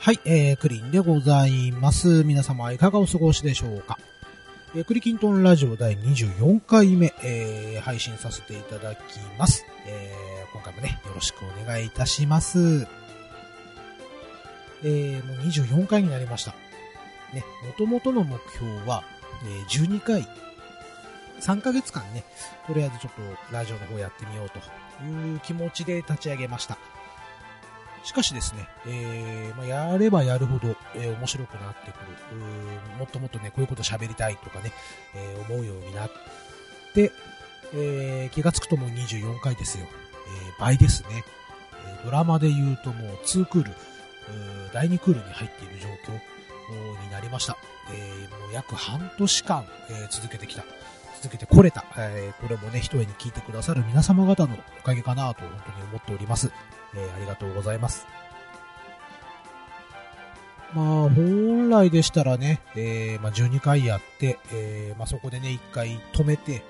はい、えー、クリンでございます。皆様いかがお過ごしでしょうか。えー、クリキントンラジオ第24回目、えー、配信させていただきます。えー、今回もね、よろしくお願いいたします。えー、もう24回になりました。ね、元々の目標は、えー、12回、3ヶ月間ね、とりあえずちょっとラジオの方やってみようという気持ちで立ち上げました。しかしですね、えー、まあ、やればやるほど、えー、面白くなってくる。もっともっとね、こういうこと喋りたいとかね、えー、思うようになって、え気がつくともう24回ですよ。え倍ですね。えドラマで言うともう2クール、第2クールに入っている状況になりました。えもう約半年間、え続けてきた。続けてこれた。えこれもね、一重に聞いてくださる皆様方のおかげかなと本当に思っております。え、ありがとうございます。まあ、本来でしたらね、えー、まあ、12回やって、えー、まあ、そこでね、1回止めて、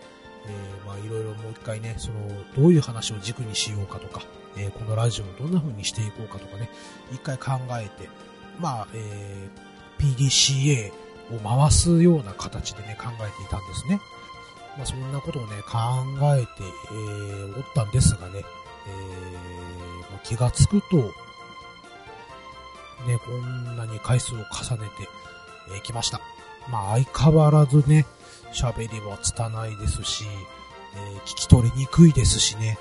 えー、まあ、いろいろもう1回ね、その、どういう話を軸にしようかとか、え、このラジオをどんな風にしていこうかとかね、1回考えて、まあ、えー、PDCA を回すような形でね、考えていたんですね。まあ、そんなことをね、考えて、え、おったんですがね、えー、気がつくと、ね、こんなに回数を重ねてき、えー、ました。まあ相変わらずね、喋りは拙いですし、えー、聞き取りにくいですしね。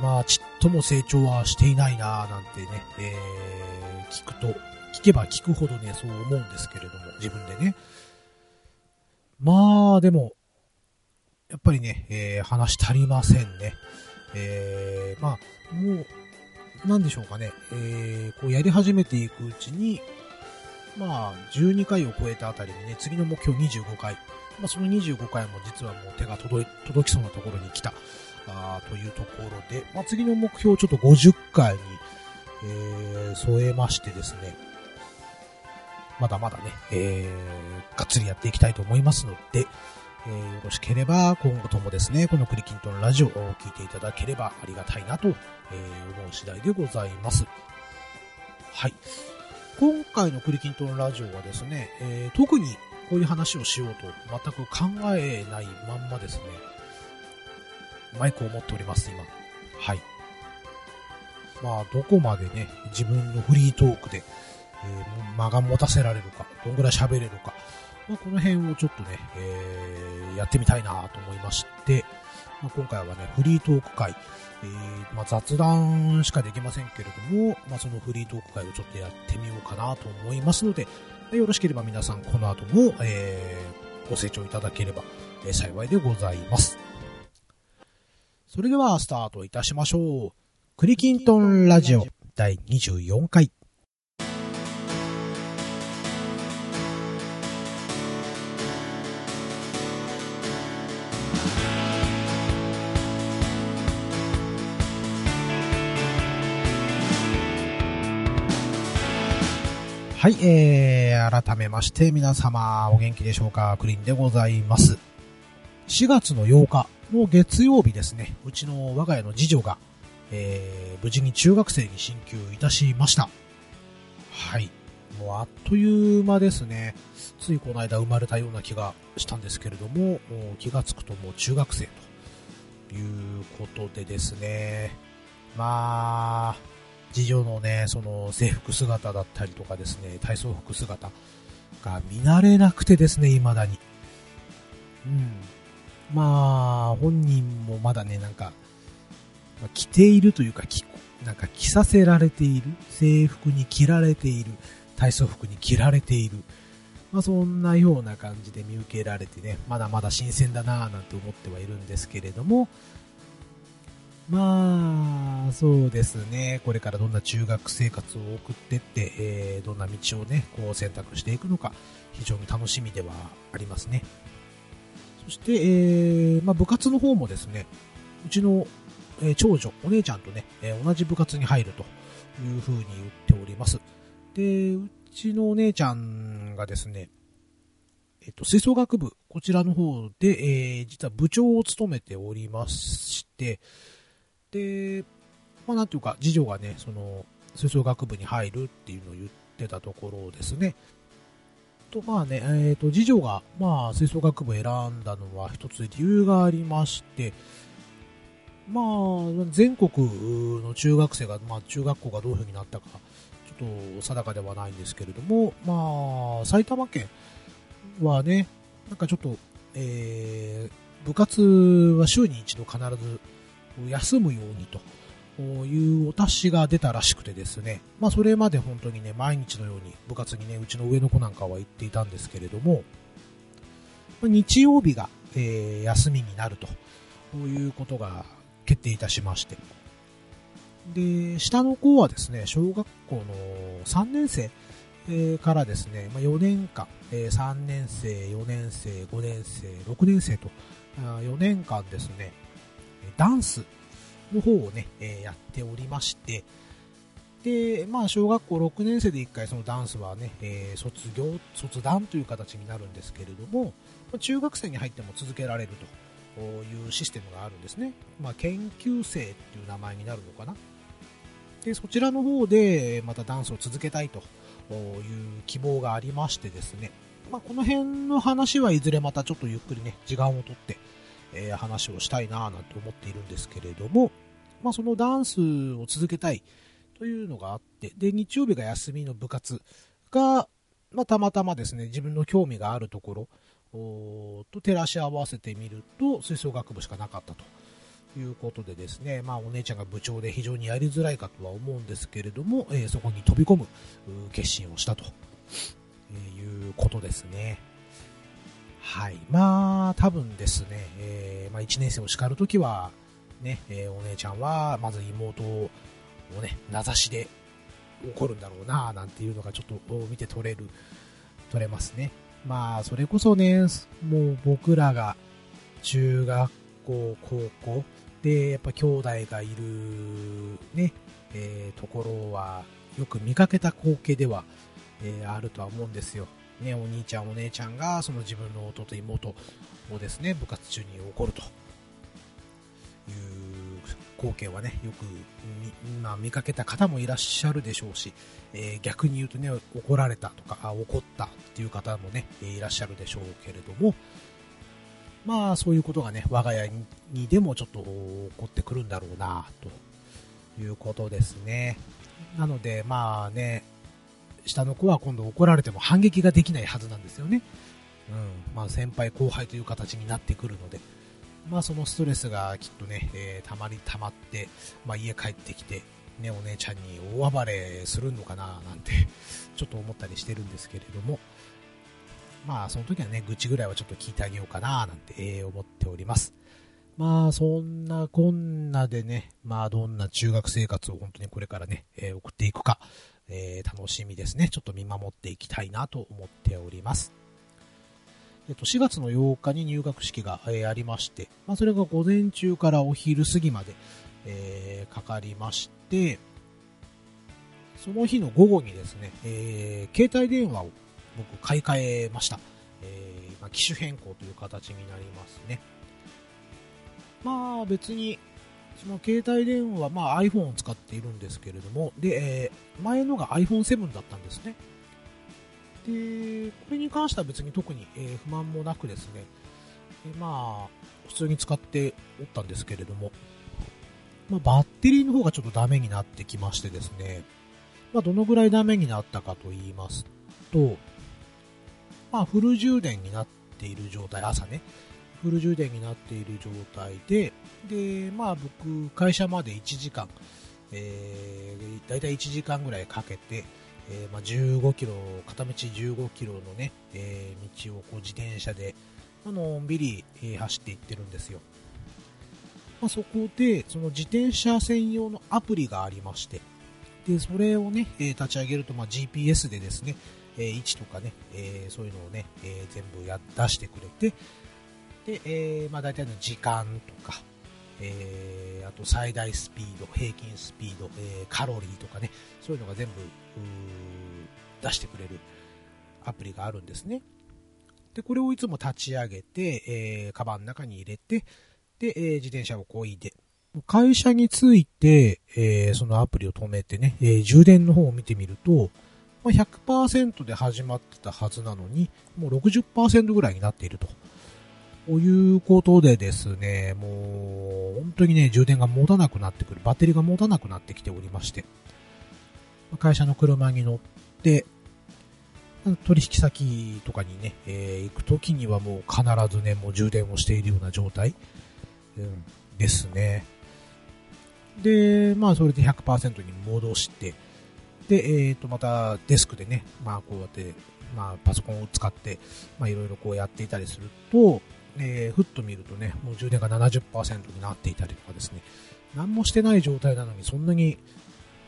まあちっとも成長はしていないなぁなんてね、えー、聞くと、聞けば聞くほどね、そう思うんですけれども、自分でね。まあでも、やっぱりね、えー、話足りませんね。えー、まあ、もう、なんでしょうかね、えー、こうやり始めていくうちに、まあ、12回を超えたあたりにね、次の目標25回、まあ、その25回も実はもう手が届きそうなところに来た、あというところで、まあ、次の目標をちょっと50回に、えー、添えましてですね、まだまだね、えー、がっつりやっていきたいと思いますので、えー、よろしければ今後ともですね、このクリキントンラジオを聴いていただければありがたいなと、えー、思う次第でございます。はい。今回のクリキントンラジオはですね、えー、特にこういう話をしようと全く考えないまんまですね、マイクを持っております、今。はい。まあ、どこまでね、自分のフリートークで、えー、間が持たせられるか、どんぐらい喋れるか、まあ、この辺をちょっとね、えー、やってみたいなと思いまして、まあ、今回はね、フリートーク会、えー、まあ、雑談しかできませんけれども、まあ、そのフリートーク会をちょっとやってみようかなと思いますので、よろしければ皆さんこの後も、えー、ご清聴いただければ、え、幸いでございます。それではスタートいたしましょう。クリキントンラジオ第24回。はい、えー、改めまして皆様お元気でしょうか？クリーンでございます。4月の8日の月曜日ですね、うちの我が家の次女が、えー、無事に中学生に進級いたしました。はい。もうあっという間ですね。ついこの間生まれたような気がしたんですけれども、も気がつくともう中学生ということでですね。まあ、次女のね、その制服姿だったりとかですね、体操服姿が見慣れなくてですね、未だに。うん。まあ、本人もまだね、なんか、着ているというか、着、なんか着させられている、制服に着られている、体操服に着られている、まあそんなような感じで見受けられてね、まだまだ新鮮だなぁなんて思ってはいるんですけれども、まあ、そうですね。これからどんな中学生活を送ってって、えー、どんな道をね、こう選択していくのか、非常に楽しみではありますね。そして、えー、まあ部活の方もですね、うちの、えー、長女、お姉ちゃんとね、え、同じ部活に入るというふうに言っております。で、うちのお姉ちゃんがですね、えっと、吹奏楽部、こちらの方で、え、実は部長を務めておりまして、で、まあなんていうか、次女がね、その、吹奏楽部に入るっていうのを言ってたところですね。と、まあね、えっ、ー、と、次女が、まあ、吹奏楽部選んだのは一つ理由がありまして、まあ、全国の中学生が、まあ、中学校がどういう風になったか、ちょっと定かではないんですけれども、まあ、埼玉県はね、なんかちょっと、えー、部活は週に一度必ず休むようにと。いうお達しが出たらしくてですね、まあそれまで本当にね、毎日のように部活にね、うちの上の子なんかは行っていたんですけれども、日曜日が、えー、休みになると。いうことが決定いたしまして、で、下の子はですね、小学校の3年生からですね、ま、4年間、3年生、4年生、5年生、6年生と、4年間ですね、ダンスの方をね、えやっておりまして、で、まあ、小学校6年生で1回そのダンスはね、え、卒業、卒団という形になるんですけれども、中学生に入っても続けられるというシステムがあるんですね。まあ、研究生っていう名前になるのかな。で、そちらの方でまたダンスを続けたいという希望がありましてですね、まあ、この辺の話はいずれまたちょっとゆっくりね、時間をとって、えー、話をしたいなぁなんて思っているんですけれども、まあ、そのダンスを続けたいというのがあって、で、日曜日が休みの部活が、まあ、たまたまですね、自分の興味があるところと照らし合わせてみると、吹奏楽部しかなかったと。いうことでですね、まあ、お姉ちゃんが部長で非常にやりづらいかとは思うんですけれども、えー、そこに飛び込む決心をしたとえいうことですね。はい。まあ、多分ですね、えー、まあ、1年生を叱るときは、ね、えー、お姉ちゃんは、まず妹をね、名指しで怒るんだろうな、なんていうのがちょっと見て取れる、取れますね。まあ、それこそね、もう僕らが中学校、高校で、やっぱ兄弟がいるね、えー、ところは、よく見かけた光景では、えー、あるとは思うんですよ。ね、お兄ちゃんお姉ちゃんがその自分の弟妹をですね部活中に怒るという光景はねよく見,、まあ、見かけた方もいらっしゃるでしょうし、えー、逆に言うとね怒られたとかあ怒ったっていう方もねいらっしゃるでしょうけれどもまあそういうことがね我が家にでもちょっと起こってくるんだろうなということですね。なのでまあね下の子は今度怒られても反撃ができないはずなんですよね。うん。まあ先輩後輩という形になってくるので、まあそのストレスがきっとね、えー、たまりたまって、まあ家帰ってきて、ね、お姉ちゃんに大暴れするのかななんて ちょっと思ったりしてるんですけれども、まあその時はね、愚痴ぐらいはちょっと聞いてあげようかななんて、え思っております。まあそんなこんなでね、まあどんな中学生活を本当にこれからね、えー、送っていくか、えー、楽しみですね。ちょっと見守っていきたいなと思っております。えっと、4月の8日に入学式が、えー、ありまして、まあ、それが午前中からお昼過ぎまで、えー、かかりまして、その日の午後にですね、えー、携帯電話を僕買い替えました。えー、まあ、機種変更という形になりますね。まあ別にその携帯電話、まあ、iPhone を使っているんですけれども、で、えー、前のが iPhone7 だったんですね。で、これに関しては別に特に、えー、不満もなくですね、でまあ、普通に使っておったんですけれども、まあ、バッテリーの方がちょっとダメになってきましてですね、まあ、どのぐらいダメになったかと言いますと、まあ、フル充電になっている状態、朝ね、フル充電になっている状態で、で、まあ僕、会社まで1時間、えー、だいたい1時間ぐらいかけて、えー、まあ、15キロ、片道15キロのね、えー、道をこう自転車で、のんびり、え、走っていってるんですよ。まあ、そこで、その自転車専用のアプリがありまして、で、それをね、え、立ち上げると、まあ、GPS でですね、位置とかね、え、そういうのをね、え、全部や出してくれて、で、えー、まあ大体の時間とか、えー、あと最大スピード、平均スピード、えー、カロリーとかね、そういうのが全部、出してくれるアプリがあるんですね。で、これをいつも立ち上げて、えー、カバンの中に入れて、で、えー、自転車をこいで、会社について、えー、そのアプリを止めてね、えー、充電の方を見てみると、まあ、100%で始まってたはずなのに、もう60%ぐらいになっていると。ということでですね、もう、本当にね、充電が持たなくなってくる、バッテリーが持たなくなってきておりまして、会社の車に乗って、取引先とかにね、えー、行くときにはもう必ずね、もう充電をしているような状態、うん、ですね。で、まあそれで100%に戻して、で、えっ、ー、と、またデスクでね、まあこうやって、まあパソコンを使って、まあいろいろこうやっていたりすると、えー、ふっと見るとね、もう充電が70%になっていたりとかですね、何もしてない状態なのにそんなに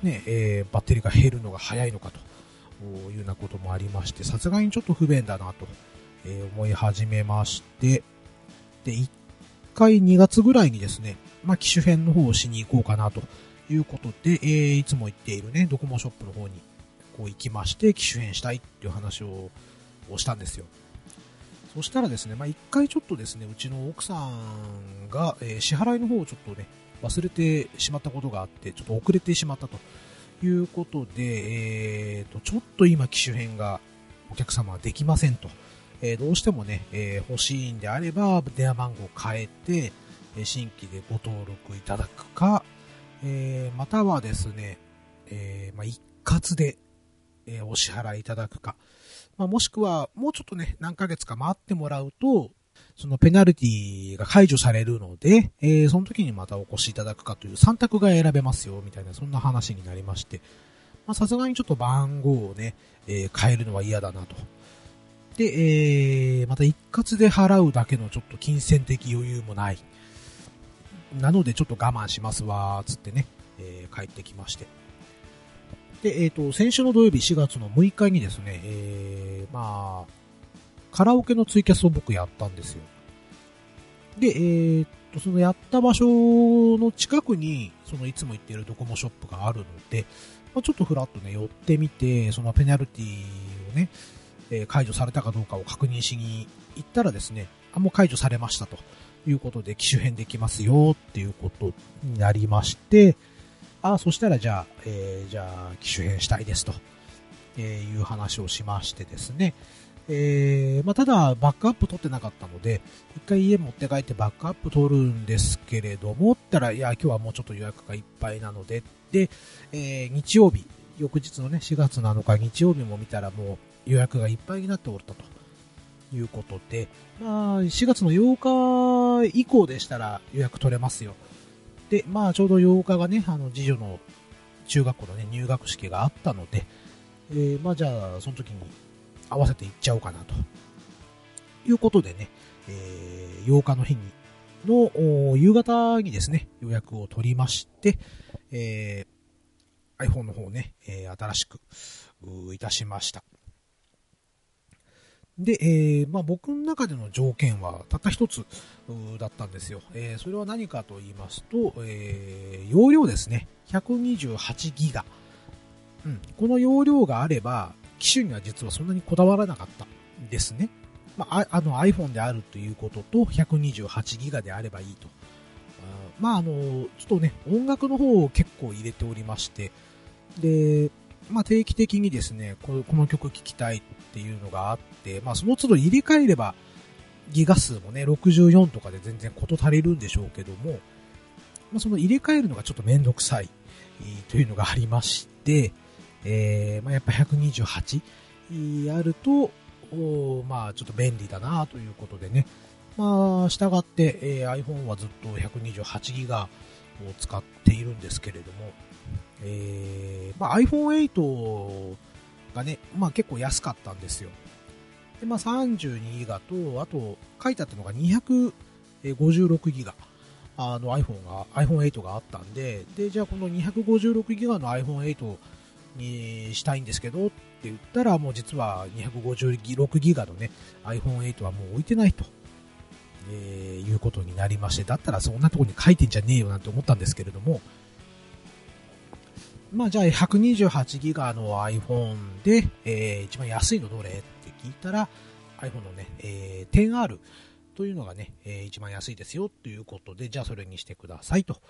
ね、えー、バッテリーが減るのが早いのかというようなこともありまして、さすがにちょっと不便だなと、え思い始めまして、で、1回2月ぐらいにですね、まあ、機種編の方をしに行こうかなということで、えー、いつも行っているね、ドコモショップの方にこう行きまして、機種変したいっていう話ををしたんですよ。そしたらですね、まあ、一回ちょっとですね、うちの奥さんが、えー、支払いの方をちょっとね、忘れてしまったことがあって、ちょっと遅れてしまったということで、えー、と、ちょっと今機種変がお客様はできませんと。えー、どうしてもね、えー、欲しいんであれば、電話番号を変えて、え新規でご登録いただくか、えー、またはですね、えまあ、一括で、えお支払いいただくか、まあ、もしくは、もうちょっとね、何ヶ月か待ってもらうと、そのペナルティが解除されるので、えー、その時にまたお越しいただくかという3択が選べますよ、みたいな、そんな話になりまして、まさすがにちょっと番号をね、えー、変えるのは嫌だなと。で、えー、また一括で払うだけのちょっと金銭的余裕もない。なのでちょっと我慢しますわ、つってね、えー、帰ってきまして。で、えっ、ー、と、先週の土曜日4月の6日にですね、えー、まあ、カラオケのツイキャスを僕やったんですよ。で、えー、っと、そのやった場所の近くに、そのいつも行っているドコモショップがあるので、まあ、ちょっとふらっとね、寄ってみて、そのペナルティをね、えー、解除されたかどうかを確認しに行ったらですね、あ、もう解除されましたということで、機種変できますよっていうことになりまして、あ、そしたらじゃあ、えー、じゃあ、機種変したいですと、えいう話をしましてですね、えー、まあ、ただ、バックアップ取ってなかったので、一回家持って帰ってバックアップ取るんですけれども、ったら、いや、今日はもうちょっと予約がいっぱいなので、で、えー、日曜日、翌日のね、4月7日日曜日も見たらもう予約がいっぱいになっておったということで、まあ、4月の8日以降でしたら予約取れますよ。で、まあ、ちょうど8日がね、あの、次女の中学校のね、入学式があったので、えー、まあ、じゃあ、その時に合わせて行っちゃおうかなと。いうことでね、えー、8日の日に、の夕方にですね、予約を取りまして、えー、iPhone の方ね、えー、新しくいたしました。で、えー、まあ、僕の中での条件はたった一つだったんですよ。えー、それは何かと言いますと、えー、容量ですね。128ギガ。うん、この容量があれば、機種には実はそんなにこだわらなかったですね。まあ、あの iPhone であるということと、128ギガであればいいと。あまあ、あの、ちょっとね、音楽の方を結構入れておりまして、で、まあ、定期的にですねこ、この曲聴きたいっていうのがあって、まあ、その都度入れ替えれば、ギガ数もね、64とかで全然事足りるんでしょうけども、まあ、その入れ替えるのがちょっとめんどくさいというのがありまして、えー、まあ、やっぱ128あると、まあ、ちょっと便利だなということでね、まあ、従って、えー、iPhone はずっと128ギガを使っているんですけれども、えー、まあ、iPhone8 がね、まあ、結構安かったんですよ。で、まあ、32ギガと、あと、書いてあったのが256ギガ。あの iPhone が、iPhone8 があったんで、で、じゃあこの256ギガの iPhone8 にしたいんですけどって言ったら、もう実は256ギガのね、iPhone8 はもう置いてないと、えー、いうことになりまして、だったらそんなとこに書いてんじゃねえよなんて思ったんですけれども、まあじゃあ128ギガの iPhone で、えー、一番安いのどれって聞いたら iPhone のね、えー、10R というのがね、えー、一番安いですよということで、じゃあそれにしてくださいと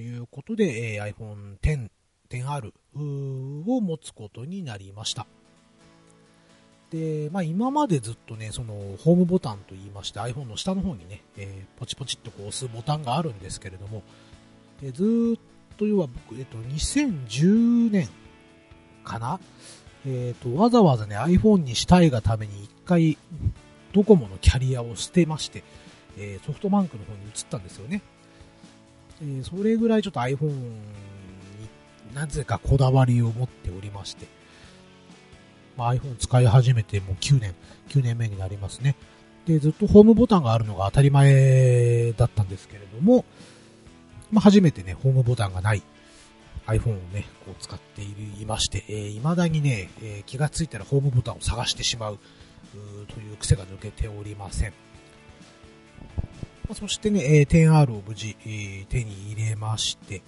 いうことで、えー、iPhone X、10R を持つことになりました。で、まあ今までずっとね、そのホームボタンと言いまして iPhone の下の方にね、えー、ポチポチっとこう押すボタンがあるんですけれども、でずっと要は僕、えっと、2010年かな？えっ、と、わざわざね、iPhone にしたいがために一回、ドコモのキャリアを捨てまして、えー、ソフトバンクの方に移ったんですよね。えー、それぐらいちょっと iPhone になぜかこだわりを持っておりまして、まあ、iPhone 使い始めてもう9年、9年目になりますね。で、ずっとホームボタンがあるのが当たり前だったんですけれども、まあ、初めてね、ホームボタンがない iPhone をね、こう使っていまして、えー、未だにね、えー、気がついたらホームボタンを探してしまうという癖が抜けておりません。まあ、そしてね、えー、10R を無事、えー、手に入れまして、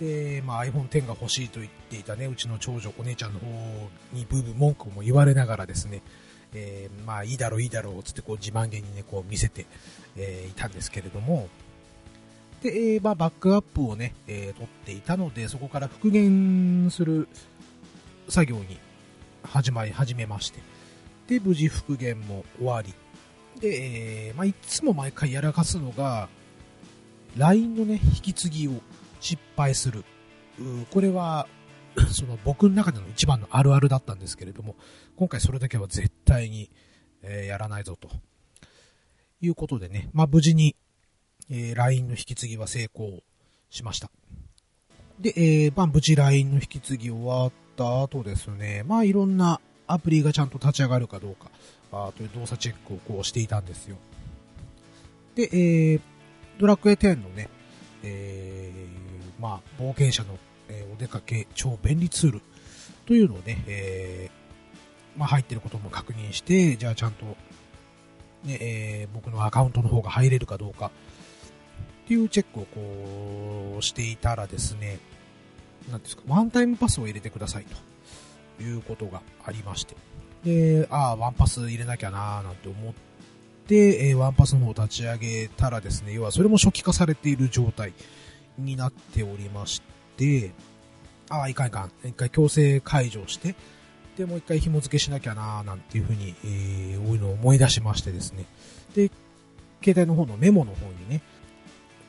で、まあ、iPhone X が欲しいと言っていたね、うちの長女、お姉ちゃんの方にブーブー文句も言われながらですね、えー、まあ、いいだろう、いいだろう、つってこう自慢げにね、こう見せて、えー、いたんですけれども、で、えー、まあ、バックアップをね、えー、取っていたので、そこから復元する作業に始まり始めまして、で、無事復元も終わり、で、えー、まあ、いつも毎回やらかすのが、LINE のね、引き継ぎを失敗する。これは、その僕の中での一番のあるあるだったんですけれども、今回それだけは絶対に、えー、やらないぞと。いうことでね、まあ、無事にえー、LINE の引き継ぎは成功しました。で、えー、まあ、無事 LINE の引き継ぎ終わった後ですね、まあ、いろんなアプリがちゃんと立ち上がるかどうか、あという動作チェックをこうしていたんですよ。で、えー、ドラクエ10のね、えー、まあ、冒険者の、えー、お出かけ超便利ツールというのをね、えー、まあ、入ってることも確認して、じゃあちゃんと、ね、えー、僕のアカウントの方が入れるかどうか、っていうチェックをこうしていたらですね、なんですか、ワンタイムパスを入れてくださいということがありまして。で、ああ、ワンパス入れなきゃなーなんて思って、えー、ワンパスの方を立ち上げたらですね、要はそれも初期化されている状態になっておりまして、ああ、いかんいかん。一回強制解除して、で、もう一回紐付けしなきゃなーなんていうふうに、えー、いのを思い出しましてですね。で、携帯の方のメモの方にね、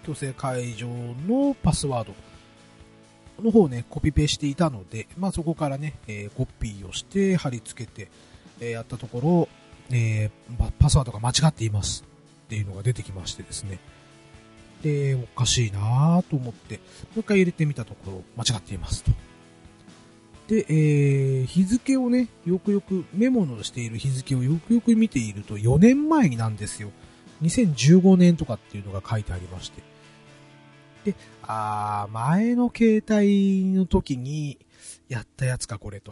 強制解除のパスワードの方をね、コピペしていたので、まあそこからね、えー、コピーをして貼り付けて、えー、やったところ、えー、パスワードが間違っていますっていうのが出てきましてですね。で、おかしいなと思って、もう一回入れてみたところ、間違っていますと。で、えー、日付をね、よくよく、メモのしている日付をよくよく見ていると4年前になんですよ。2015年とかっていうのが書いてありまして。で、あー、前の携帯の時にやったやつかこれと。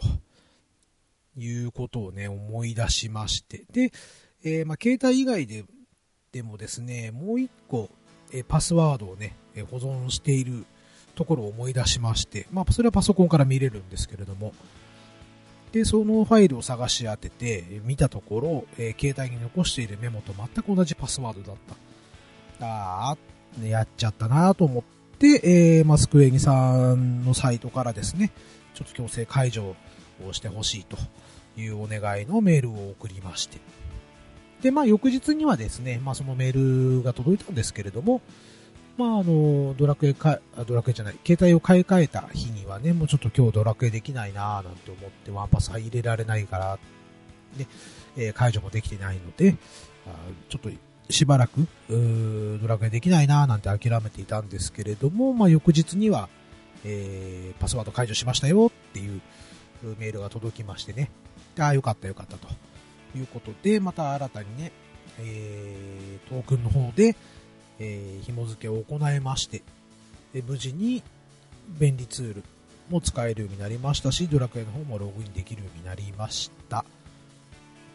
いうことをね、思い出しまして。で、えー、まあ、携帯以外で、でもですね、もう一個、えー、パスワードをね、えー、保存しているところを思い出しまして、まあ、それはパソコンから見れるんですけれども、で、そのファイルを探し当てて、見たところ、えー、携帯に残しているメモと全く同じパスワードだった。あー、やっちゃったなと思って、えー、マスクエニさんのサイトからですね、ちょっと強制解除をしてほしいというお願いのメールを送りまして。で、まあ翌日にはですね、まあそのメールが届いたんですけれども、まああの、ドラクエか、ドラクエじゃない、携帯を買い替えた日にはね、もうちょっと今日ドラクエできないなぁなんて思ってワンパス入れられないから、ね、えー、解除もできてないので、あちょっとしばらく、ドラクエできないななんて諦めていたんですけれども、まあ、翌日には、えー、パスワード解除しましたよっていうメールが届きましてね。ああ、よかったよかったということで、また新たにね、えー、トークンの方で、えー、紐付けを行いまして、で無事に便利ツールも使えるようになりましたし、ドラクエの方もログインできるようになりました。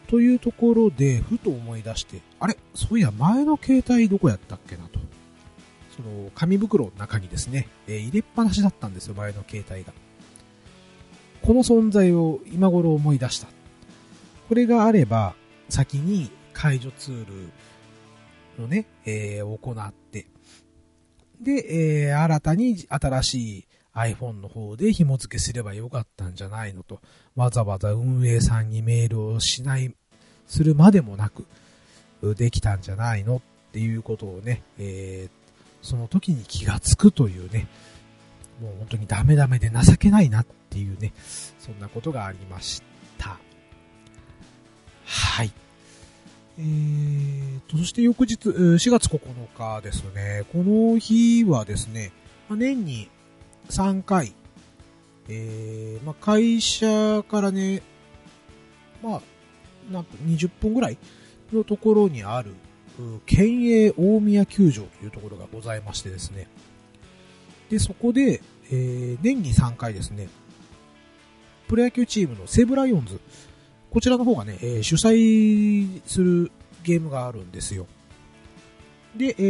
というところで、ふと思い出して、あれ？そういや、前の携帯どこやったっけなと。その、紙袋の中にですね、えー、入れっぱなしだったんですよ、前の携帯が。この存在を今頃思い出した。これがあれば、先に解除ツールのね、えー、行って、で、えー、新たに新しい iPhone の方で紐付けすればよかったんじゃないのと、わざわざ運営さんにメールをしない、するまでもなく、できたんじゃないのっていうことをね、えー、その時に気がつくというね、もう本当にダメダメで情けないなっていうね、そんなことがありました。はい。えー、そして翌日、4月9日ですね。この日はですね、年に3回、えー、まあ、会社からね、まあ、なんと20分ぐらいのところにある、県営大宮球場というところがございましてですね。で、そこで、えー、年に3回ですね、プロ野球チームの西武ライオンズ、こちらの方がね、えー、主催するゲームがあるんですよ。で、え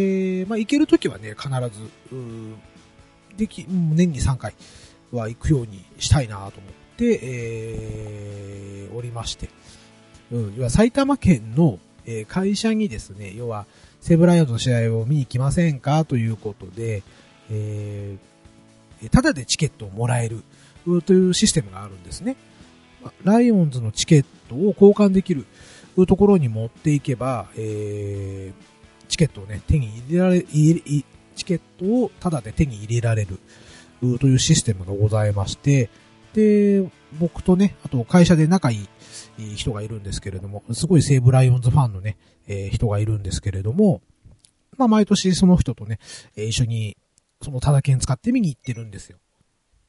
ー、まあ、行けるときはね、必ず、でき、年に3回は行くようにしたいなと思って、えー、おりまして。うん、要は埼玉県の、え、会社にですね、要は、セブライオンの試合を見に来ませんかということで、えー、ただでチケットをもらえるというシステムがあるんですね。ライオンズのチケットを交換できるところに持っていけば、えー、チケットをね、手に入れられ、チケットをタダで手に入れられるというシステムがございまして、で、僕とね、あと会社で仲いい人がいるんですけれども、すごい西武ライオンズファンのね、えー、人がいるんですけれども、まあ毎年その人とね、一緒にそのタダ券使って見に行ってるんですよ。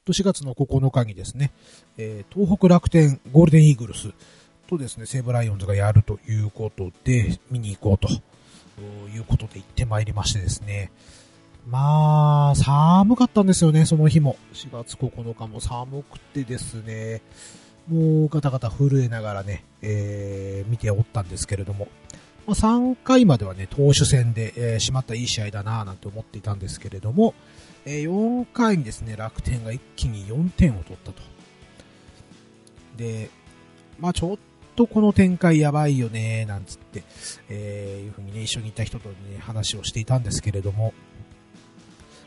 4月の9日にですね、東北楽天ゴールデンイーグルスとですね、西武ライオンズがやるということで、見に行こうということで行ってまいりましてですね。まあ、寒かったんですよね、その日も。4月9日も寒くてですね、もうガタガタ震えながらね、えー、見ておったんですけれども、まあ、3回まではね、投手戦で、えー、しまったいい試合だなぁなんて思っていたんですけれども、えー、4回にですね、楽天が一気に4点を取ったと。で、まあちょっとこの展開やばいよね、なんつって、えー、いうふうにね、一緒にいた人とね、話をしていたんですけれども、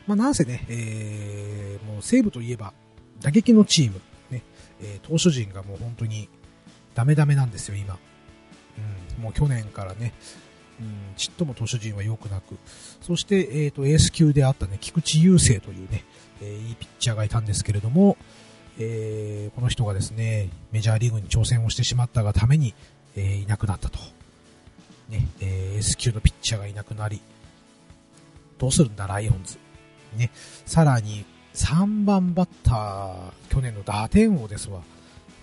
まあなんせね、えー、もう西武といえば、打撃のチーム、ね、えー、投手陣がもう本当にダメダメなんですよ、今。うん、もう去年からね、うん、ちっとも投手陣は良くなく、そして、えっ、ー、と、エース級であったね、菊池雄星というね、えー、いいピッチャーがいたんですけれども、えー、この人がですね、メジャーリーグに挑戦をしてしまったがために、えー、いなくなったと。ね、えー、エース級のピッチャーがいなくなり、どうするんだ、ライオンズ。ね、さらに、3番バッター、去年の打点王ですわ、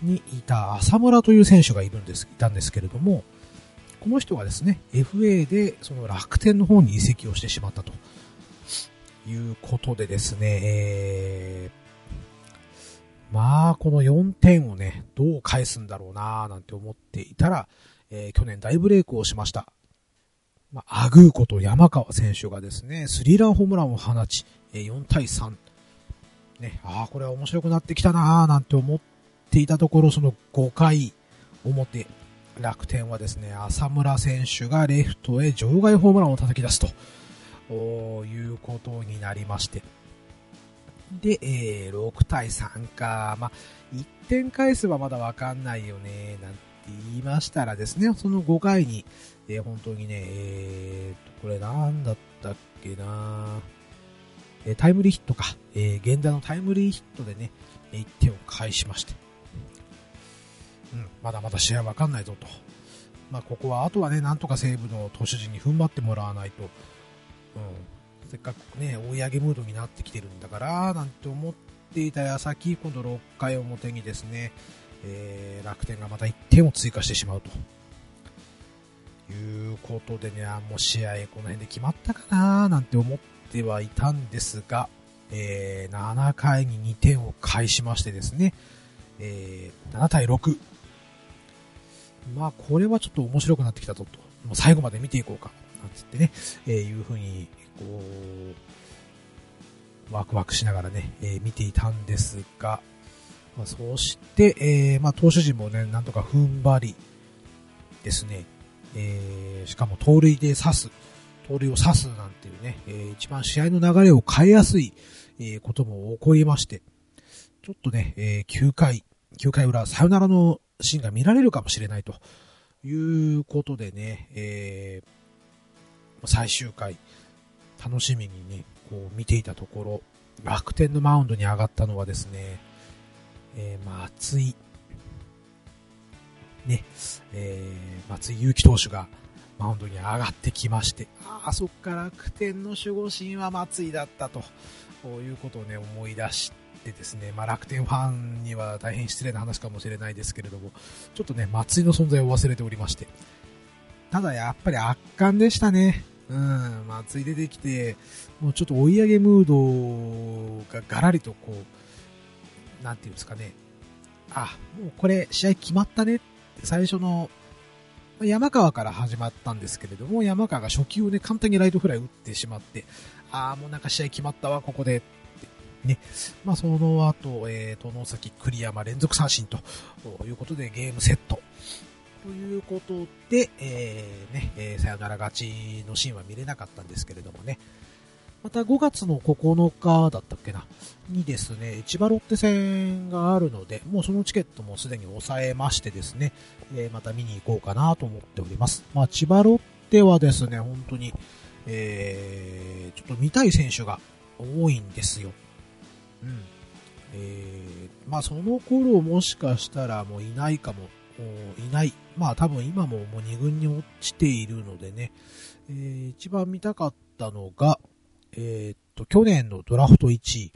にいた浅村という選手がいるんです、いたんですけれども、この人がですね、FA でその楽天の方に移籍をしてしまったということでですね、えー、まあ、この4点をね、どう返すんだろうなーなんて思っていたら、えー、去年大ブレイクをしました。まあ、アグーこと山川選手がですね、スリーランホームランを放ち、えー、4対3。ね、ああ、これは面白くなってきたなーなんて思っていたところ、その5回表、楽天はですね、浅村選手がレフトへ場外ホームランを叩き出すということになりまして。で、えー、6対3か、まあ、1点返せばまだわかんないよね、なんて言いましたらですね、その5回に、えー、本当にね、えー、これなんだったっけな。えタイムリーヒットか、えー、源田のタイムリーヒットでね、1点を返しまして。うん、まだまだ試合わかんないぞと。まあ、ここは、あとはね、なんとか西武の投手陣に踏ん張ってもらわないと、うん、せっかくね、追い上げムードになってきてるんだから、なんて思っていた矢先、今度6回表にですね、えー、楽天がまた1点を追加してしまうと。いうことでね、もう試合この辺で決まったかななんて思ってはいたんですが、えー、7回に2点を返しましてですね、えー、7対6。まあ、これはちょっと面白くなってきたぞと。もう最後まで見ていこうか。なんつってね、えー、いうふうに、こう、ワクワクしながらね、えー、見ていたんですが、まあ、そして、えー、まあ、投手陣もね、なんとか踏ん張りですね、えー、しかも盗塁で刺す。盗塁を刺すなんていうね、えー、一番試合の流れを変えやすい、え、ことも起こりまして、ちょっとね、え、9回、9回裏、サヨナラのシーンが見られるかもしれないと。いうことでね、え、最終回、楽しみにね、こう見ていたところ、楽天のマウンドに上がったのはですね、えー、松井、ね、えー、松井裕樹投手がマウンドに上がってきまして、ああ、そっか楽天の守護神は松井だったと、いうことをね、思い出してですね、まあ、楽天ファンには大変失礼な話かもしれないですけれども、ちょっとね、松井の存在を忘れておりまして、ただやっぱり圧巻でしたね。うん、松井出てきて、もうちょっと追い上げムードがガラリとこう、なんていうんですかね、あ、もうこれ試合決まったねって最初の山川から始まったんですけれども、山川が初球をね、簡単にライトフライ打ってしまって、ああ、もうなんか試合決まったわ、ここで。ね。まあ、その後、えー、と、野崎栗山連続三振ということでゲームセット。ということで、えー、ね、えー、さよなら勝ちのシーンは見れなかったんですけれどもね。また5月の9日だったっけな、にですね、千葉ロッテ戦があるので、もうそのチケットもすでに抑えましてですね、えー、また見に行こうかなと思っております。まあ、千葉ロッテはですね、本当に、えー、ちょっと見たい選手が多いんですよ。うん。えー、まあその頃もしかしたらもういないかも、いない。まあ多分今ももう2軍に落ちているのでね、えー、一番見たかったのが、えー、っと、去年のドラフト1位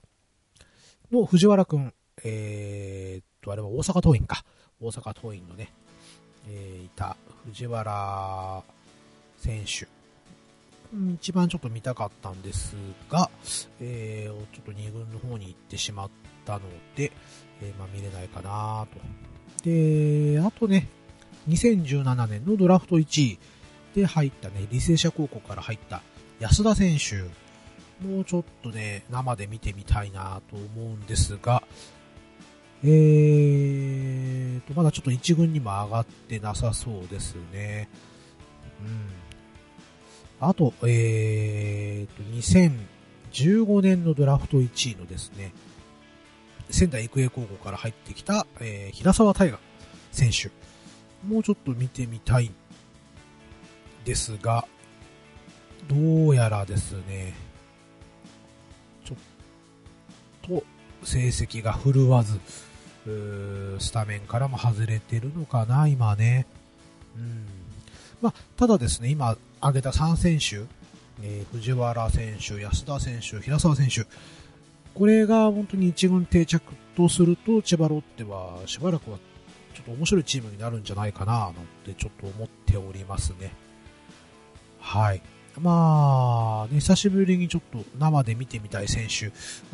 の藤原くん、えー、っと、あれは大阪桐蔭か。大阪桐蔭のね、え、いた藤原選手。一番ちょっと見たかったんですが、えー、ちょっと2軍の方に行ってしまったので、え、まあ見れないかなと。で、あとね、2017年のドラフト1位で入ったね、履正社高校から入った安田選手。もうちょっとね、生で見てみたいなと思うんですが、えーと、まだちょっと1軍にも上がってなさそうですね。うん。あと、えーと、2015年のドラフト1位のですね、仙台育英高校から入ってきた、えー、平沢大河選手。もうちょっと見てみたいですが、どうやらですね、ちょっと成績が振るわず、スタメンからも外れてるのかな、今ね。うん。まあ、ただですね、今挙げた3選手、えー、藤原選手、安田選手、平沢選手、これが本当に一軍定着とすると、千葉ロッテはしばらくはちょっと面白いチームになるんじゃないかな、なんてちょっと思っておりますね。はい。まあ、ね、久しぶりにちょっと生で見てみたい選手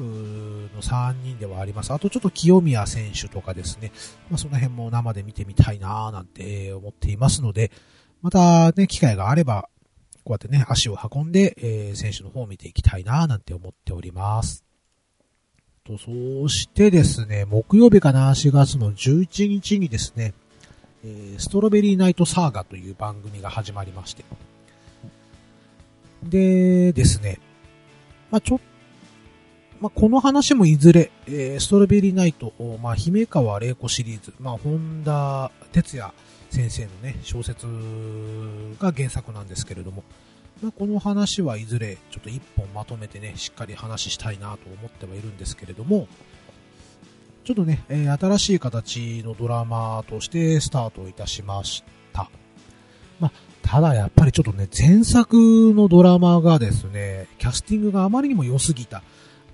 の3人ではあります。あとちょっと清宮選手とかですね、まあその辺も生で見てみたいななんて思っていますので、またね、機会があれば、こうやってね、足を運んで、えー、選手の方を見ていきたいななんて思っております。と、そしてですね、木曜日かな、4月の11日にですね、え、ストロベリーナイトサーガという番組が始まりまして、でですね、まあ、ちょ、まあ、この話もいずれ、えー、ストロベリーナイト、まあ、姫川玲子シリーズ、まあ、本田哲也先生のね、小説が原作なんですけれども、まあ、この話はいずれちょっと一本まとめてね、しっかり話したいなと思ってはいるんですけれども、ちょっとね、えー、新しい形のドラマとしてスタートいたしました。まあ、ただやっぱりちょっとね、前作のドラマがですね、キャスティングがあまりにも良すぎた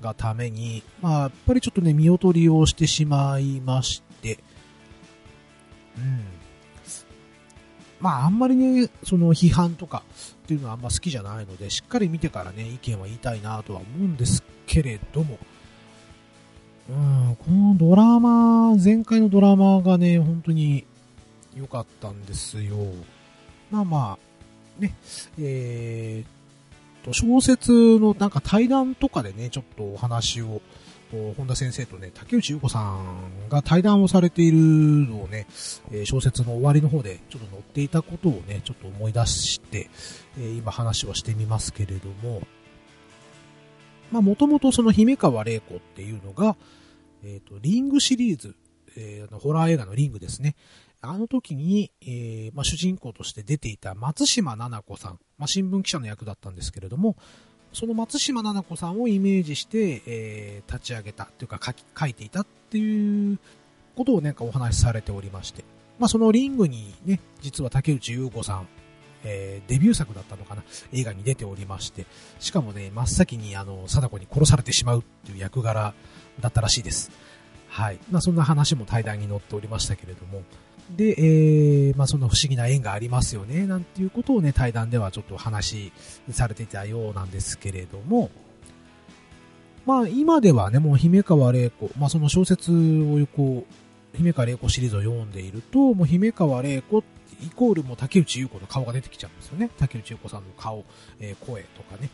がために、まあ、やっぱりちょっとね、見劣りをしてしまいまして、うん。まあ、あんまりね、その批判とかっていうのはあんま好きじゃないので、しっかり見てからね、意見は言いたいなとは思うんですけれども、うん、このドラマ、前回のドラマがね、本当に良かったんですよ。まあまあ、ね、えー、と、小説のなんか対談とかでね、ちょっとお話をと、本田先生とね、竹内優子さんが対談をされているのをね、え、小説の終わりの方でちょっと載っていたことをね、ちょっと思い出して、え、今話をしてみますけれども、ま、もともとその姫川玲子っていうのが、えっ、ー、と、リングシリーズ、えー、ホラー映画のリングですね。あの時に、えー、まあ、主人公として出ていた松島奈々子さん、まあ、新聞記者の役だったんですけれども、その松島奈々子さんをイメージして、えー、立ち上げたというか書き書いていたっていうことをなんかお話しされておりまして、まあ、そのリングにね、実は竹内優子さん、えー、デビュー作だったのかな映画に出ておりまして、しかもね、真っ先にあの、貞子に殺されてしまうっていう役柄だったらしいです。はい。まあ、そんな話も対談に載っておりましたけれども、で、えー、まあ、その不思議な縁がありますよね、なんていうことをね、対談ではちょっと話されていたようなんですけれども、まあ、今ではね、もう姫川玲子、まあ、その小説をこう、姫川玲子シリーズを読んでいると、もう姫川玲子イコールも竹内優子の顔が出てきちゃうんですよね。竹内優子さんの顔、えー、声とかね。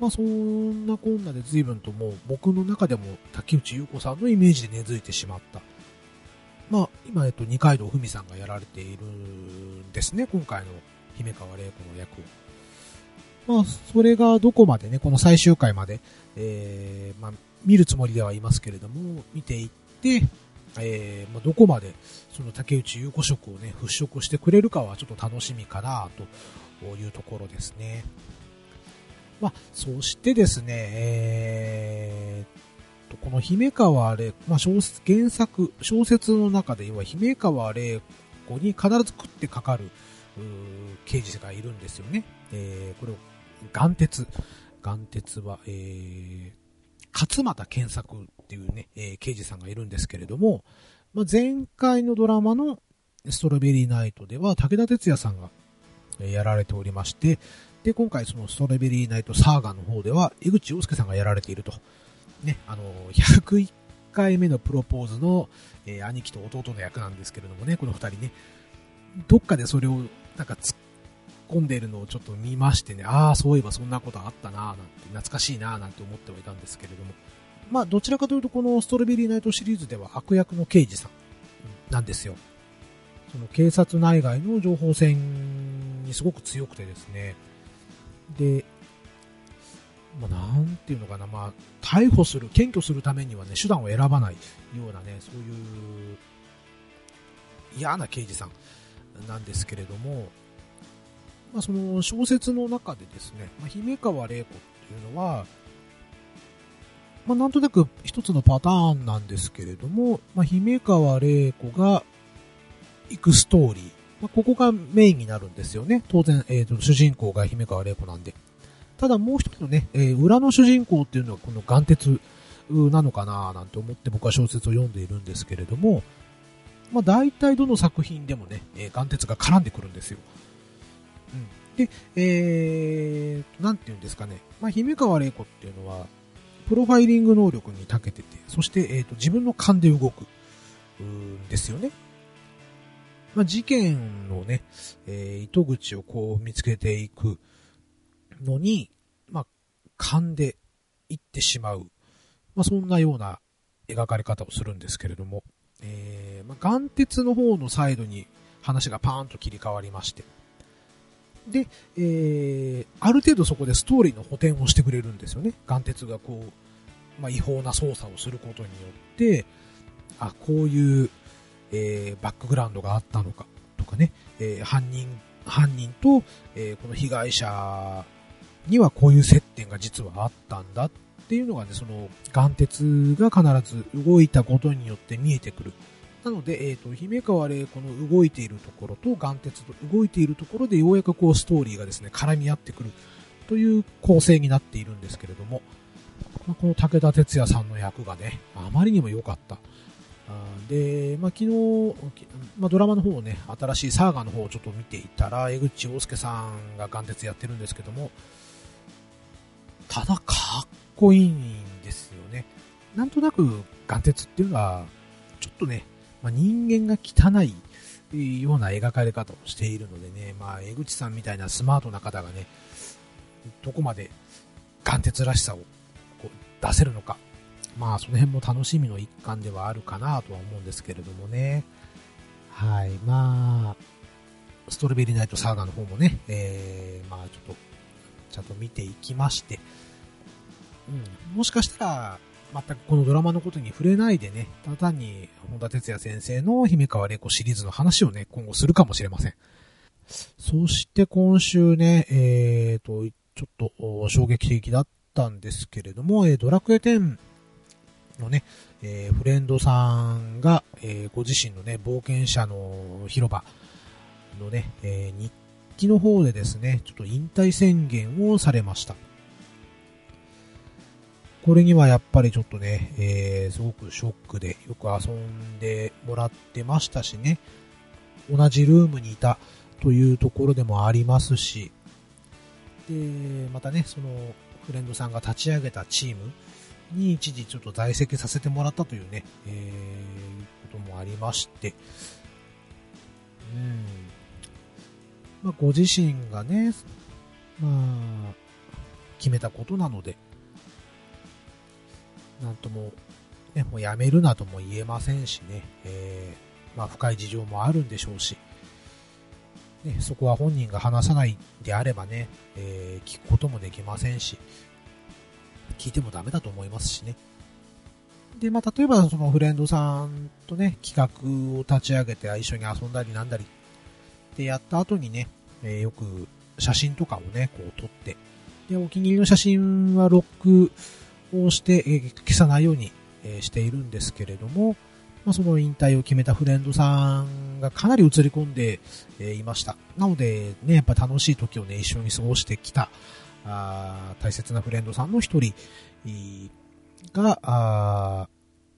まあそんなこんなで随分ともう僕の中でも竹内優子さんのイメージで根付いてしまった。まあ今、えっと、二階堂ふみさんがやられているんですね。今回の姫川玲子の役を。まあ、それがどこまでね、この最終回まで、えー、まあ、見るつもりではいますけれども、見ていって、えー、まあ、どこまでその竹内優子色をね、払拭してくれるかはちょっと楽しみかなというところですね。まあ、そしてですね、えー、と、この姫川玲、まあ、小説、原作、小説の中で、要は姫川玲子に必ず食ってかかる、刑事がいるんですよね。えー、これを、眼鉄。眼鉄は、えー、勝又健作っていうね、えー、刑事さんがいるんですけれども、まあ、前回のドラマのストロベリーナイトでは武田鉄矢さんがやられておりまして、で、今回そのストロベリーナイトサーガの方では江口洋介さんがやられていると。ね、あの、101回目のプロポーズの、えー、兄貴と弟の役なんですけれどもね、この二人ね、どっかでそれをなんか突っ込んでいるのをちょっと見ましてね、ああ、そういえばそんなことあったなぁなんて、懐かしいなぁなんて思ってはいたんですけれども、まあ、どちらかというとこのストロベリーナイトシリーズでは悪役の刑事さんなんですよ。その警察内外の情報戦にすごく強くてですね。で、まあ、なんていうのかな、まあ、逮捕する、検挙するためにはね、手段を選ばないようなね、そういう嫌な刑事さんなんですけれども、まあ、その小説の中でですね、まあ、姫川玲子っていうのは、まあ、なんとなく一つのパターンなんですけれども、まあ、姫川玲子が行くストーリー、まあ、ここがメインになるんですよね。当然、えっ、ー、と、主人公が姫川玲子なんで。ただもう一つのね、えー、裏の主人公っていうのはこの眼鉄なのかななんて思って僕は小説を読んでいるんですけれども、まあ大体どの作品でもね、えー、眼鉄が絡んでくるんですよ。うん。で、えー、なんて言うんですかね。まあ姫川玲子っていうのは、プロファイリング能力に長けてて、そして、えっ、ー、と、自分の勘で動く、んですよね。まあ、事件のね、えー、糸口をこう見つけていくのに、まあ、勘で行ってしまう。まあ、そんなような描かれ方をするんですけれども、えー、まあ、眼鉄の方のサイドに話がパーンと切り替わりまして、で、えー、ある程度そこでストーリーの補填をしてくれるんですよね。眼鉄がこう、まあ、違法な操作をすることによって、あ、こういう、えー、バックグラウンドがあったのか、とかね、えー、犯人、犯人と、え、この被害者にはこういう接点が実はあったんだっていうのがね、その、眼鉄が必ず動いたことによって見えてくる。なので、えっ、ー、と、姫川玲子の動いているところと眼鉄と動いているところでようやくこうストーリーがですね、絡み合ってくるという構成になっているんですけれども、まあ、この武田鉄矢さんの役がね、あまりにも良かった。で、まあ、昨日、まあ、ドラマの方をね、新しいサーガの方をちょっと見ていたら、江口洋介さんが眼鉄やってるんですけども、ただかっこいいんですよね。なんとなく眼鉄っていうのは、ちょっとね、まあ、人間が汚いような描かれ方をしているのでね、まあ、江口さんみたいなスマートな方がね、どこまで眼鉄らしさをこう出せるのか、まあその辺も楽しみの一環ではあるかなとは思うんですけれどもね。はい。まあ、ストロベリーナイトサーガの方もね、えー、まあちょっと、ちゃんと見ていきまして、うん、もしかしたら、全くこのドラマのことに触れないでね、ただ単に本田哲也先生の姫川玲子シリーズの話をね、今後するかもしれません。そして今週ね、えーと、ちょっと衝撃的だったんですけれども、ドラクエ10のね、えー、フレンドさんが、えー、ご自身のね、冒険者の広場のね、えー、日記の方でですね、ちょっと引退宣言をされました。これにはやっぱりちょっとね、えー、すごくショックでよく遊んでもらってましたしね、同じルームにいたというところでもありますし、で、またね、そのフレンドさんが立ち上げたチームに一時ちょっと在籍させてもらったというね、えー、こともありまして、うん、まあ、ご自身がね、まあ、決めたことなので、なんとも、ね、もうやめるなとも言えませんしね、えー、まあ深い事情もあるんでしょうし、ね、そこは本人が話さないであればね、えー、聞くこともできませんし、聞いてもダメだと思いますしね。で、まあ、例えばそのフレンドさんとね、企画を立ち上げて一緒に遊んだりなんだりってやった後にね、えー、よく写真とかをね、こう撮って、で、お気に入りの写真はロックをして、えー、消さないように、えー、しているんですけれども、まあ、その引退を決めたフレンドさんがかなり映り込んで、えいました。なので、ね、やっぱ楽しい時をね、一緒に過ごしてきた、あ大切なフレンドさんの一人が、あ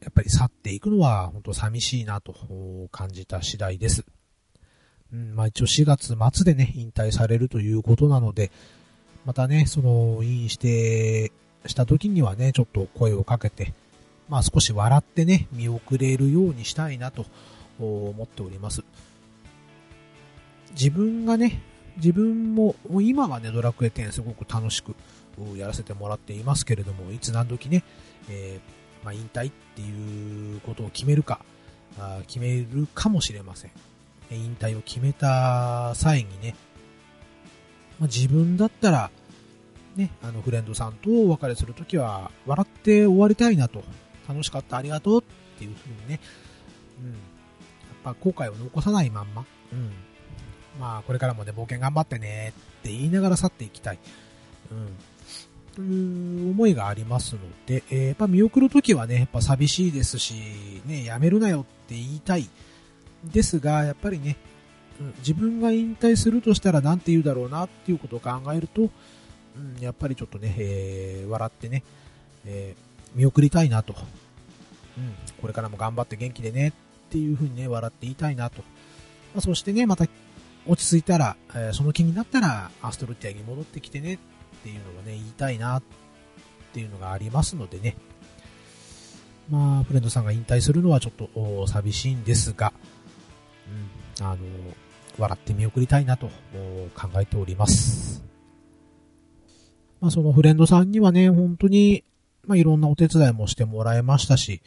やっぱり去っていくのは本当寂しいなと感じた次第です。うん、まあ一応4月末でね、引退されるということなので、またね、その、インして、した時にはね、ちょっと声をかけて、まあ少し笑ってね、見送れるようにしたいなと思っております。自分がね、自分も、今はね、ドラクエ10すごく楽しくやらせてもらっていますけれども、いつ何時ね、えー、まあ、引退っていうことを決めるか、あ決めるかもしれません。引退を決めた際にね、まあ、自分だったら、ね、あのフレンドさんとお別れするときは、笑って終わりたいなと、楽しかった、ありがとうっていうふうにね、うん、やっぱ後悔を残さないまんま、うん、まあ、これからもね、冒険頑張ってねって言いながら去っていきたい。うん。という思いがありますので、えー、やっぱ見送るときはね、やっぱ寂しいですし、ね、やめるなよって言いたい。ですが、やっぱりね、自分が引退するとしたら何て言うだろうなっていうことを考えると、うん、やっぱりちょっとね、えー、笑ってね、えー、見送りたいなと。うん、これからも頑張って元気でねっていう風にね、笑って言いたいなと。まあ、そしてね、また落ち着いたら、えー、その気になったら、アストロティアに戻ってきてねっていうのをね、言いたいなっていうのがありますのでね。まあ、フレンドさんが引退するのはちょっと寂しいんですが、あの、笑って見送りたいなと考えております。まあ、そのフレンドさんにはね、本当に、まあ、いろんなお手伝いもしてもらいましたし、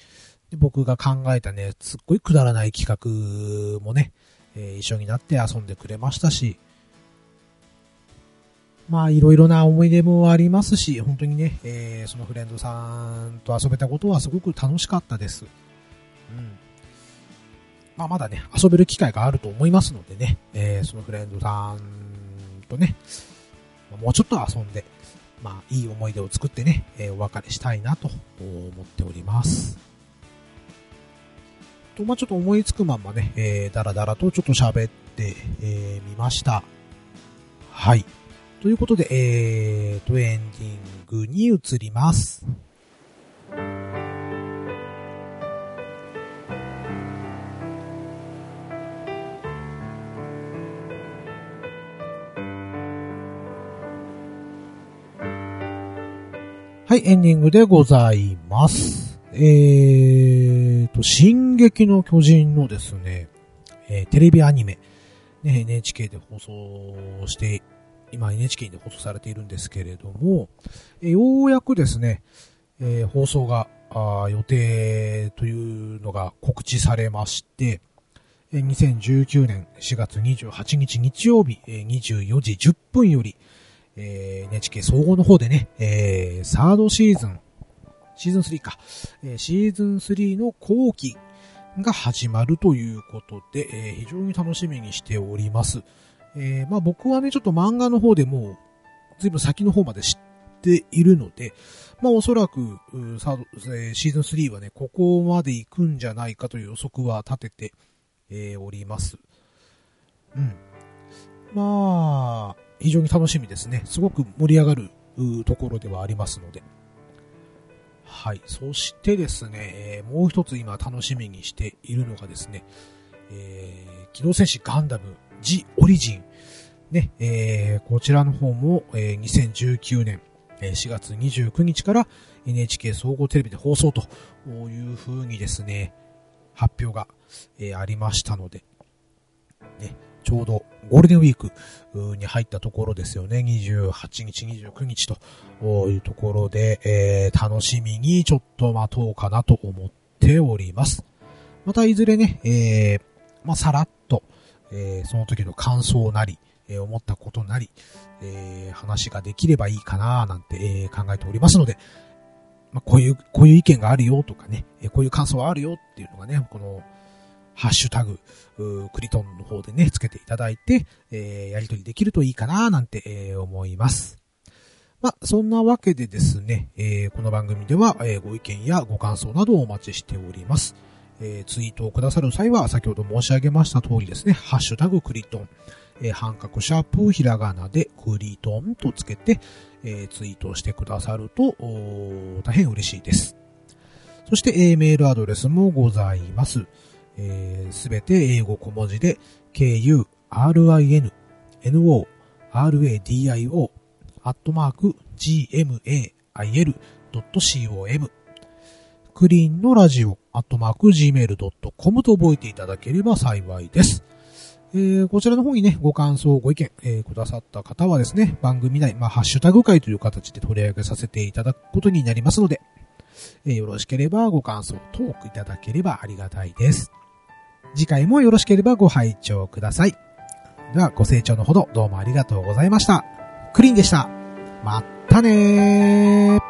僕が考えたね、すっごいくだらない企画もね、えー、一緒になって遊んでくれましたし、まあいろいろな思い出もありますし、本当にね、えー、そのフレンドさんと遊べたことはすごく楽しかったです。まあまだね、遊べる機会があると思いますのでね、えー、そのフレンドさんとね、もうちょっと遊んで、まあいい思い出を作ってね、えー、お別れしたいなと思っております。と、まあ、ちょっと思いつくまんまね、えー、だらだらとちょっと喋って、えー、みました。はい。ということで、えーと、エンディングに移ります。はい、エンディングでございます。えーと、進撃の巨人のですね、えー、テレビアニメ、ね、NHK で放送して、今 NHK で放送されているんですけれども、えー、ようやくですね、えー、放送があ予定というのが告知されまして、2019年4月28日日曜日、24時10分より、えー NHK 総合の方でね、えーサードシーズン、シーズン3か、えーシーズン3の後期が始まるということで、えー非常に楽しみにしております。えーまあ僕はね、ちょっと漫画の方でもう、ずいぶん先の方まで知っているので、まあおそらく、サード、えーシーズン3はね、ここまで行くんじゃないかという予測は立てて、えーおります。うん。まあ、非常に楽しみですね。すごく盛り上がるところではありますので。はい。そしてですね、えもう一つ今楽しみにしているのがですね、えー機動戦士ガンダム G オリジン。ね、えーこちらの方も、えー2019年4月29日から NHK 総合テレビで放送という風にですね、発表が、えーありましたので、ね、ちょうどゴールデンウィークに入ったところですよね。28日、29日というところで、えー楽しみにちょっと待とうかなと思っております。またいずれね、えーまあ、さらっと、えーその時の感想なり、え思ったことなり、え話ができればいいかななんて、え考えておりますので、まあ、こういう、こういう意見があるよとかね、えこういう感想はあるよっていうのがね、この、ハッシュタグ、クリトンの方でね、つけていただいて、えーやりとりできるといいかななんて、えー思います。まあ、そんなわけでですね、えーこの番組では、えーご意見やご感想などをお待ちしております。えーツイートをくださる際は、先ほど申し上げました通りですね、ハッシュタグクリトン、えー半角シャープひらがなでクリトンとつけて、えーツイートしてくださると、大変嬉しいです。そして、えーメールアドレスもございます。すべて英語小文字で、ku, rin, no, radio, アットマーク、gmail.com クリーンのラジオ、アットマーク、gmail.com と覚えていただければ幸いです。えーこちらの方にね、ご感想、ご意見、えーくださった方はですね、番組内、まあ、ハッシュタグ会という形で取り上げさせていただくことになりますので、えーよろしければご感想、トークいただければありがたいです。次回もよろしければご拝聴ください。では、ご清聴のほどどうもありがとうございました。クリーンでした。まったねー。